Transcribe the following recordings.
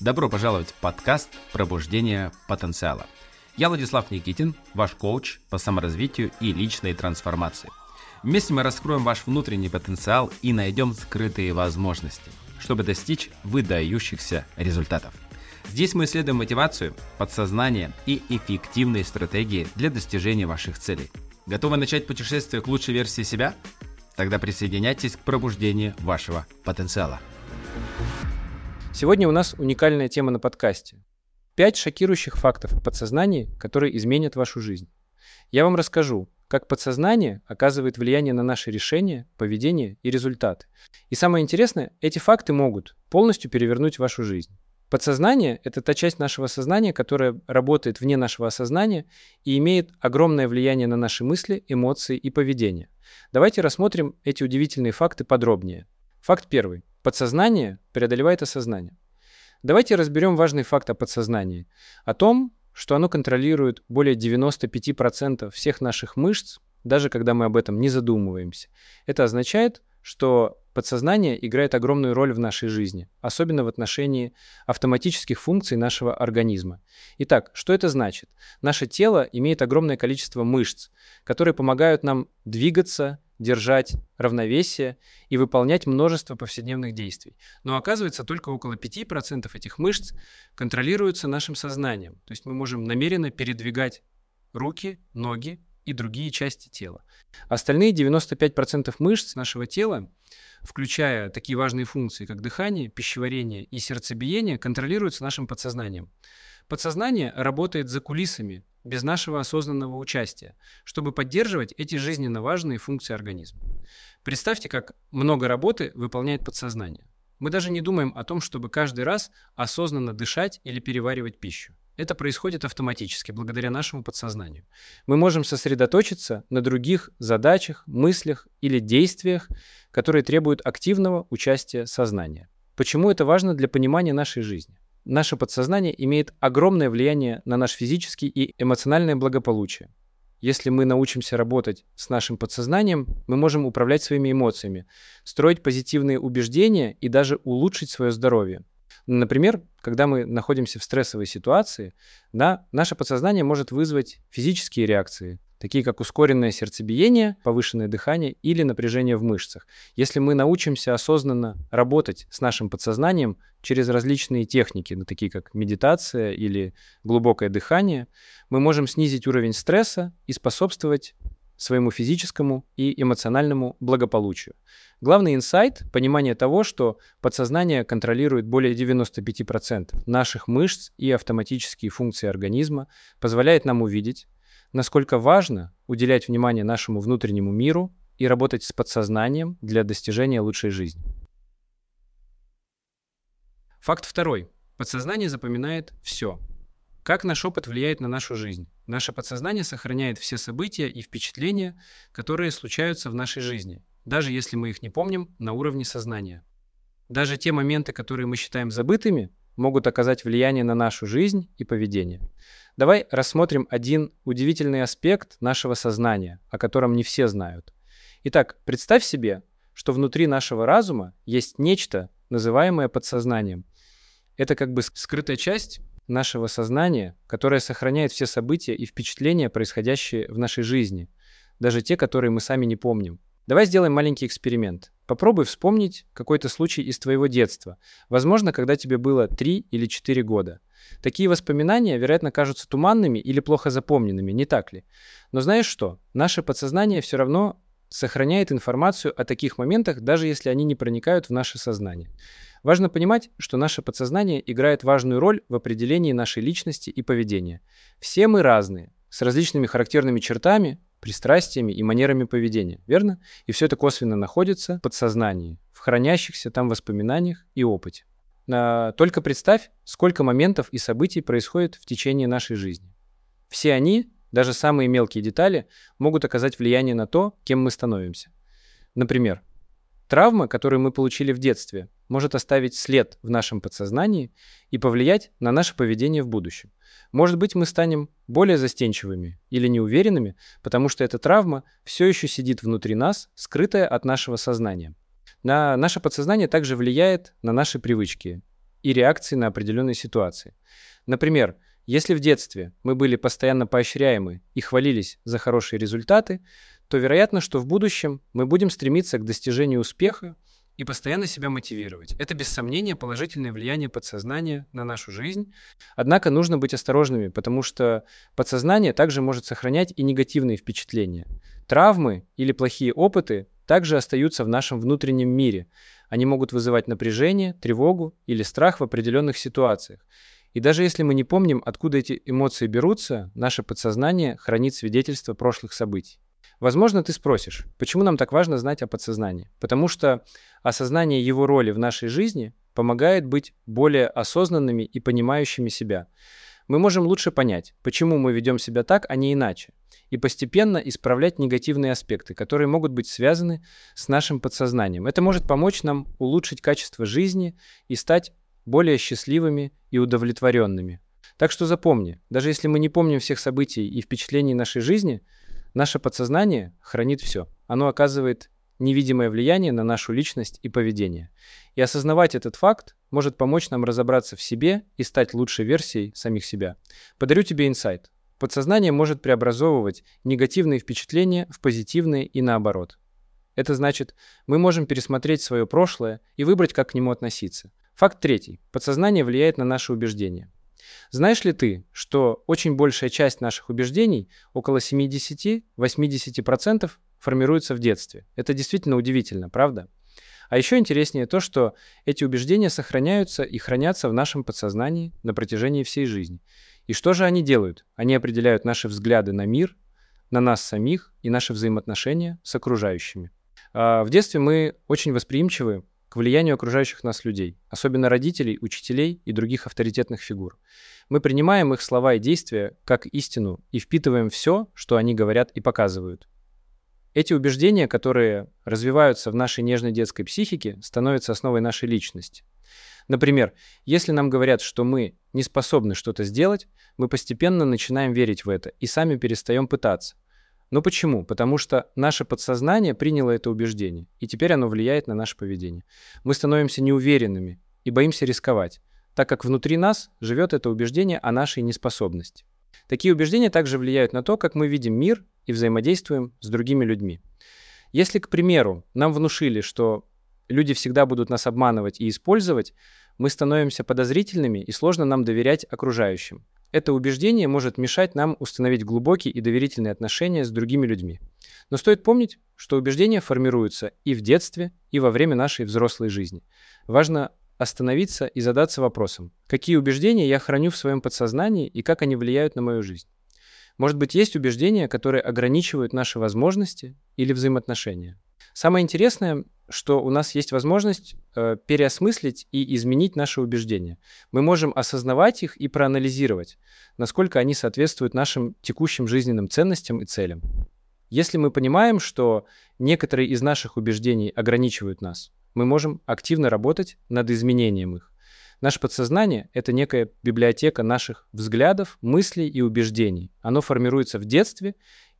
Добро пожаловать в подкаст «Пробуждение потенциала». Я Владислав Никитин, ваш коуч по саморазвитию и личной трансформации. Вместе мы раскроем ваш внутренний потенциал и найдем скрытые возможности, чтобы достичь выдающихся результатов. Здесь мы исследуем мотивацию, подсознание и эффективные стратегии для достижения ваших целей. Готовы начать путешествие к лучшей версии себя? Тогда присоединяйтесь к пробуждению вашего потенциала. Сегодня у нас уникальная тема на подкасте. Пять шокирующих фактов о подсознании, которые изменят вашу жизнь. Я вам расскажу, как подсознание оказывает влияние на наши решения, поведение и результаты. И самое интересное, эти факты могут полностью перевернуть вашу жизнь. Подсознание – это та часть нашего сознания, которая работает вне нашего осознания и имеет огромное влияние на наши мысли, эмоции и поведение. Давайте рассмотрим эти удивительные факты подробнее. Факт первый. Подсознание преодолевает осознание. Давайте разберем важный факт о подсознании. О том, что оно контролирует более 95% всех наших мышц, даже когда мы об этом не задумываемся. Это означает, что подсознание играет огромную роль в нашей жизни, особенно в отношении автоматических функций нашего организма. Итак, что это значит? Наше тело имеет огромное количество мышц, которые помогают нам двигаться, держать равновесие и выполнять множество повседневных действий. Но оказывается, только около 5% этих мышц контролируются нашим сознанием. То есть мы можем намеренно передвигать руки, ноги и другие части тела. Остальные 95% мышц нашего тела, включая такие важные функции, как дыхание, пищеварение и сердцебиение, контролируются нашим подсознанием. Подсознание работает за кулисами, без нашего осознанного участия, чтобы поддерживать эти жизненно важные функции организма. Представьте, как много работы выполняет подсознание. Мы даже не думаем о том, чтобы каждый раз осознанно дышать или переваривать пищу. Это происходит автоматически, благодаря нашему подсознанию. Мы можем сосредоточиться на других задачах, мыслях или действиях, которые требуют активного участия сознания. Почему это важно для понимания нашей жизни? Наше подсознание имеет огромное влияние на наш физический и эмоциональное благополучие. Если мы научимся работать с нашим подсознанием, мы можем управлять своими эмоциями, строить позитивные убеждения и даже улучшить свое здоровье. Например, когда мы находимся в стрессовой ситуации, да, наше подсознание может вызвать физические реакции, такие как ускоренное сердцебиение, повышенное дыхание или напряжение в мышцах. Если мы научимся осознанно работать с нашим подсознанием через различные техники, ну, такие как медитация или глубокое дыхание, мы можем снизить уровень стресса и способствовать своему физическому и эмоциональному благополучию. Главный инсайт – понимание того, что подсознание контролирует более 95% наших мышц и автоматические функции организма, позволяет нам увидеть, насколько важно уделять внимание нашему внутреннему миру и работать с подсознанием для достижения лучшей жизни. Факт второй. Подсознание запоминает все. Как наш опыт влияет на нашу жизнь? Наше подсознание сохраняет все события и впечатления, которые случаются в нашей жизни, даже если мы их не помним на уровне сознания. Даже те моменты, которые мы считаем забытыми, могут оказать влияние на нашу жизнь и поведение. Давай рассмотрим один удивительный аспект нашего сознания, о котором не все знают. Итак, представь себе, что внутри нашего разума есть нечто, называемое подсознанием. Это как бы скрытая часть нашего сознания, которая сохраняет все события и впечатления, происходящие в нашей жизни, даже те, которые мы сами не помним. Давай сделаем маленький эксперимент. Попробуй вспомнить какой-то случай из твоего детства. Возможно, когда тебе было 3 или 4 года. Такие воспоминания, вероятно, кажутся туманными или плохо запомненными, не так ли? Но знаешь что? Наше подсознание все равно сохраняет информацию о таких моментах, даже если они не проникают в наше сознание. Важно понимать, что наше подсознание играет важную роль в определении нашей личности и поведения. Все мы разные, с различными характерными чертами, пристрастиями и манерами поведения, верно? И все это косвенно находится в подсознании, в хранящихся там воспоминаниях и опыте. Только представь, сколько моментов и событий происходит в течение нашей жизни. Все они, даже самые мелкие детали, могут оказать влияние на то, кем мы становимся. Например, травма, которую мы получили в детстве, может оставить след в нашем подсознании и повлиять на наше поведение в будущем. Может быть, мы станем более застенчивыми или неуверенными, потому что эта травма все еще сидит внутри нас, скрытая от нашего сознания. На наше подсознание также влияет на наши привычки и реакции на определенные ситуации. Например, если в детстве мы были постоянно поощряемы и хвалились за хорошие результаты, то вероятно, что в будущем мы будем стремиться к достижению успеха и постоянно себя мотивировать. Это без сомнения положительное влияние подсознания на нашу жизнь. Однако нужно быть осторожными, потому что подсознание также может сохранять и негативные впечатления. Травмы или плохие опыты также остаются в нашем внутреннем мире. Они могут вызывать напряжение, тревогу или страх в определенных ситуациях. И даже если мы не помним, откуда эти эмоции берутся, наше подсознание хранит свидетельства прошлых событий. Возможно, ты спросишь, почему нам так важно знать о подсознании? Потому что осознание его роли в нашей жизни помогает быть более осознанными и понимающими себя. Мы можем лучше понять, почему мы ведем себя так, а не иначе, и постепенно исправлять негативные аспекты, которые могут быть связаны с нашим подсознанием. Это может помочь нам улучшить качество жизни и стать более счастливыми и удовлетворенными. Так что запомни, даже если мы не помним всех событий и впечатлений нашей жизни, наше подсознание хранит все. Оно оказывает невидимое влияние на нашу личность и поведение. И осознавать этот факт может помочь нам разобраться в себе и стать лучшей версией самих себя. Подарю тебе инсайт. Подсознание может преобразовывать негативные впечатления в позитивные и наоборот. Это значит, мы можем пересмотреть свое прошлое и выбрать, как к нему относиться. Факт третий. Подсознание влияет на наши убеждения. Знаешь ли ты, что очень большая часть наших убеждений, около 70-80%, формируется в детстве? Это действительно удивительно, правда? А еще интереснее то, что эти убеждения сохраняются и хранятся в нашем подсознании на протяжении всей жизни. И что же они делают? Они определяют наши взгляды на мир, на нас самих и наши взаимоотношения с окружающими. А, в детстве мы очень восприимчивы к влиянию окружающих нас людей, особенно родителей, учителей и других авторитетных фигур. Мы принимаем их слова и действия как истину и впитываем все, что они говорят и показывают. Эти убеждения, которые развиваются в нашей нежной детской психике, становятся основой нашей личности. Например, если нам говорят, что мы не способны что-то сделать, мы постепенно начинаем верить в это и сами перестаем пытаться. Но почему? Потому что наше подсознание приняло это убеждение, и теперь оно влияет на наше поведение. Мы становимся неуверенными и боимся рисковать, так как внутри нас живет это убеждение о нашей неспособности. Такие убеждения также влияют на то, как мы видим мир и взаимодействуем с другими людьми. Если, к примеру, нам внушили, что люди всегда будут нас обманывать и использовать, мы становимся подозрительными и сложно нам доверять окружающим. Это убеждение может мешать нам установить глубокие и доверительные отношения с другими людьми. Но стоит помнить, что убеждения формируются и в детстве, и во время нашей взрослой жизни. Важно остановиться и задаться вопросом, какие убеждения я храню в своем подсознании и как они влияют на мою жизнь. Может быть, есть убеждения, которые ограничивают наши возможности или взаимоотношения. Самое интересное, что у нас есть возможность э, переосмыслить и изменить наши убеждения. Мы можем осознавать их и проанализировать, насколько они соответствуют нашим текущим жизненным ценностям и целям. Если мы понимаем, что некоторые из наших убеждений ограничивают нас, мы можем активно работать над изменением их. Наше подсознание — это некая библиотека наших взглядов, мыслей и убеждений. Оно формируется в детстве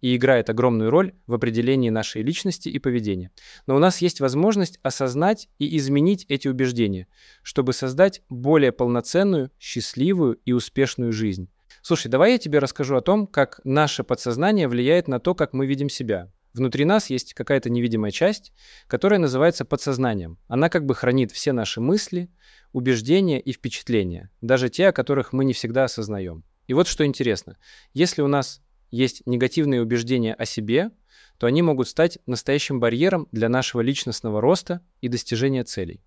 и играет огромную роль в определении нашей личности и поведения. Но у нас есть возможность осознать и изменить эти убеждения, чтобы создать более полноценную, счастливую и успешную жизнь. Слушай, давай я тебе расскажу о том, как наше подсознание влияет на то, как мы видим себя. Внутри нас есть какая-то невидимая часть, которая называется подсознанием. Она как бы хранит все наши мысли, убеждения и впечатления, даже те, о которых мы не всегда осознаем. И вот что интересно. Если у нас есть негативные убеждения о себе, то они могут стать настоящим барьером для нашего личностного роста и достижения целей.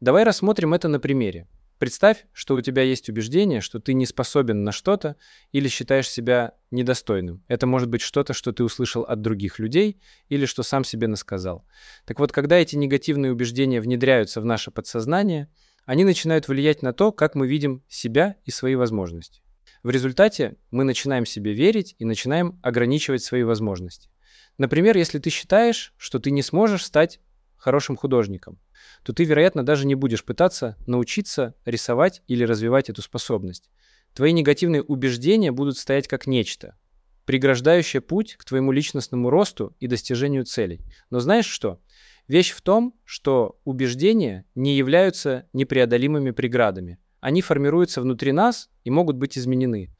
Давай рассмотрим это на примере. Представь, что у тебя есть убеждение, что ты не способен на что-то или считаешь себя недостойным. Это может быть что-то, что ты услышал от других людей или что сам себе насказал. Так вот, когда эти негативные убеждения внедряются в наше подсознание, они начинают влиять на то, как мы видим себя и свои возможности. В результате мы начинаем себе верить и начинаем ограничивать свои возможности. Например, если ты считаешь, что ты не сможешь стать хорошим художником, то ты, вероятно, даже не будешь пытаться научиться рисовать или развивать эту способность. Твои негативные убеждения будут стоять как нечто, преграждающее путь к твоему личностному росту и достижению целей. Но знаешь что? Вещь в том, что убеждения не являются непреодолимыми преградами. Они формируются внутри нас и могут быть изменены.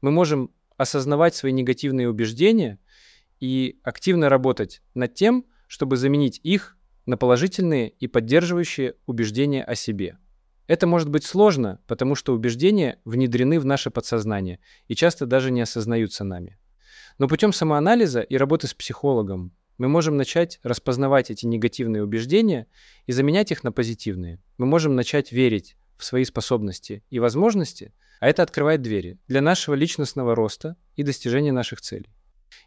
Мы можем осознавать свои негативные убеждения и активно работать над тем, чтобы заменить их на положительные и поддерживающие убеждения о себе. Это может быть сложно, потому что убеждения внедрены в наше подсознание и часто даже не осознаются нами. Но путем самоанализа и работы с психологом мы можем начать распознавать эти негативные убеждения и заменять их на позитивные. Мы можем начать верить в свои способности и возможности, а это открывает двери для нашего личностного роста и достижения наших целей.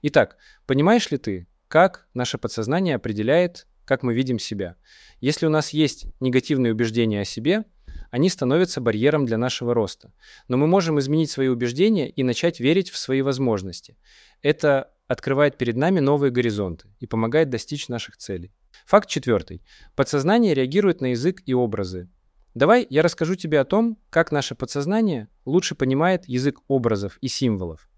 Итак, понимаешь ли ты, как наше подсознание определяет, как мы видим себя? Если у нас есть негативные убеждения о себе, они становятся барьером для нашего роста. Но мы можем изменить свои убеждения и начать верить в свои возможности. Это открывает перед нами новые горизонты и помогает достичь наших целей. Факт четвертый. Подсознание реагирует на язык и образы. Давай я расскажу тебе о том, как наше подсознание лучше понимает язык образов и символов.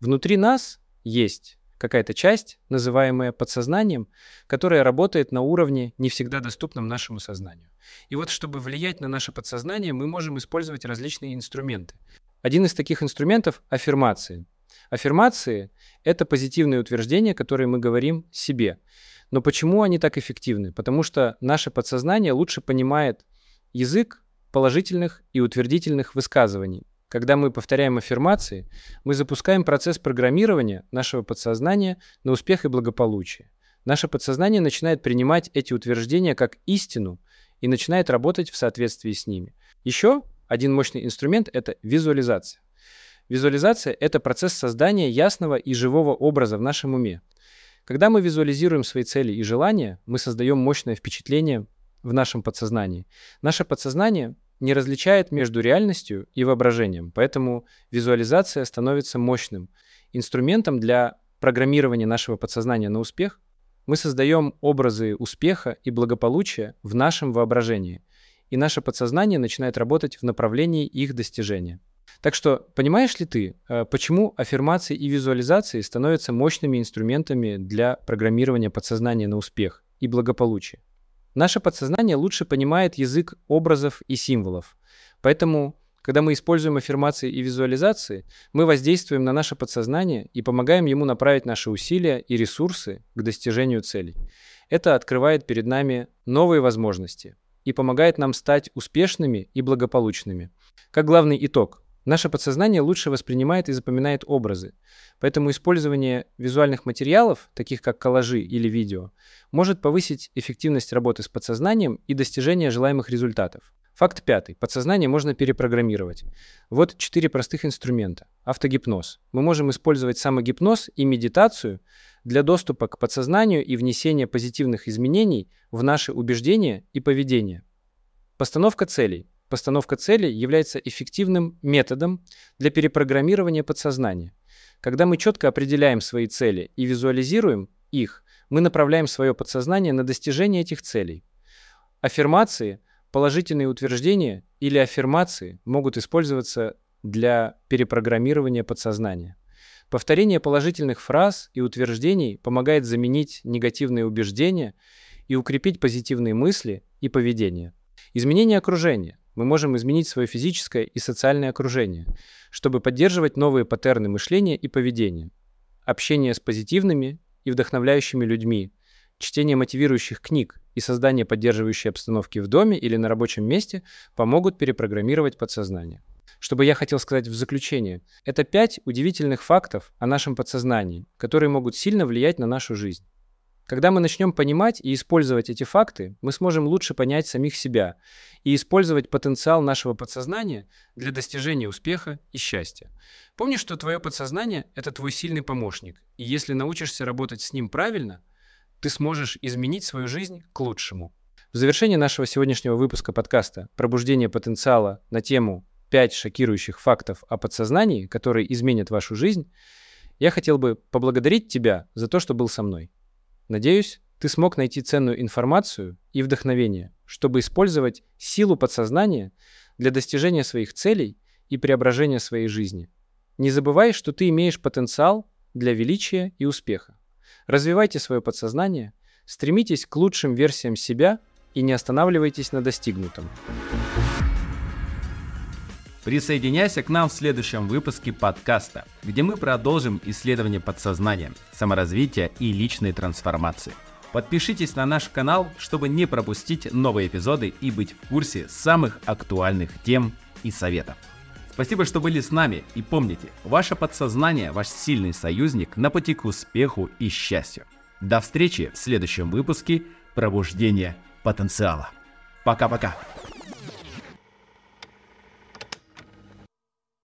Внутри нас есть какая-то часть, называемая подсознанием, которая работает на уровне, не всегда доступном нашему сознанию. И вот чтобы влиять на наше подсознание, мы можем использовать различные инструменты. Один из таких инструментов – аффирмации. Аффирмации – это позитивные утверждения, которые мы говорим себе. Но почему они так эффективны? Потому что наше подсознание лучше понимает язык положительных и утвердительных высказываний. Когда мы повторяем аффирмации, мы запускаем процесс программирования нашего подсознания на успех и благополучие. Наше подсознание начинает принимать эти утверждения как истину и начинает работать в соответствии с ними. Еще один мощный инструмент – это визуализация. Визуализация – это процесс создания ясного и живого образа в нашем уме. Когда мы визуализируем свои цели и желания, мы создаем мощное впечатление в нашем подсознании. Наше подсознание не различает между реальностью и воображением, поэтому визуализация становится мощным инструментом для программирования нашего подсознания на успех. Мы создаем образы успеха и благополучия в нашем воображении, и наше подсознание начинает работать в направлении их достижения. Так что, понимаешь ли ты, э, почему аффирмации и визуализации становятся мощными инструментами для программирования подсознания на успех и благополучие? Наше подсознание лучше понимает язык образов и символов. Поэтому, когда мы используем аффирмации и визуализации, мы воздействуем на наше подсознание и помогаем ему направить наши усилия и ресурсы к достижению целей. Это открывает перед нами новые возможности и помогает нам стать успешными и благополучными. Как главный итог, Наше подсознание лучше воспринимает и запоминает образы, поэтому использование визуальных материалов, таких как коллажи или видео, может повысить эффективность работы с подсознанием и достижение желаемых результатов. Факт пятый. Подсознание можно перепрограммировать. Вот четыре простых инструмента. Автогипноз. Мы можем использовать самогипноз и медитацию для доступа к подсознанию и внесения позитивных изменений в наши убеждения и поведение. Постановка целей. Постановка целей является эффективным методом для перепрограммирования подсознания. Когда мы четко определяем свои цели и визуализируем их, мы направляем свое подсознание на достижение этих целей. Аффирмации, положительные утверждения или аффирмации могут использоваться для перепрограммирования подсознания. Повторение положительных фраз и утверждений помогает заменить негативные убеждения и укрепить позитивные мысли и поведение. Изменение окружения мы можем изменить свое физическое и социальное окружение, чтобы поддерживать новые паттерны мышления и поведения. Общение с позитивными и вдохновляющими людьми, чтение мотивирующих книг и создание поддерживающей обстановки в доме или на рабочем месте помогут перепрограммировать подсознание. Что бы я хотел сказать в заключение, это пять удивительных фактов о нашем подсознании, которые могут сильно влиять на нашу жизнь. Когда мы начнем понимать и использовать эти факты, мы сможем лучше понять самих себя и использовать потенциал нашего подсознания для достижения успеха и счастья. Помни, что твое подсознание – это твой сильный помощник, и если научишься работать с ним правильно, ты сможешь изменить свою жизнь к лучшему. В завершении нашего сегодняшнего выпуска подкаста «Пробуждение потенциала» на тему «5 шокирующих фактов о подсознании, которые изменят вашу жизнь», я хотел бы поблагодарить тебя за то, что был со мной. Надеюсь, ты смог найти ценную информацию и вдохновение, чтобы использовать силу подсознания для достижения своих целей и преображения своей жизни. Не забывай, что ты имеешь потенциал для величия и успеха. Развивайте свое подсознание, Стремитесь к лучшим версиям себя и не останавливайтесь на достигнутом. Присоединяйся к нам в следующем выпуске подкаста, где мы продолжим исследование подсознания, саморазвития и личной трансформации. Подпишитесь на наш канал, чтобы не пропустить новые эпизоды и быть в курсе самых актуальных тем и советов. Спасибо, что были с нами и помните, ваше подсознание – ваш сильный союзник на пути к успеху и счастью. До встречи в следующем выпуске «Пробуждение потенциала». Пока-пока.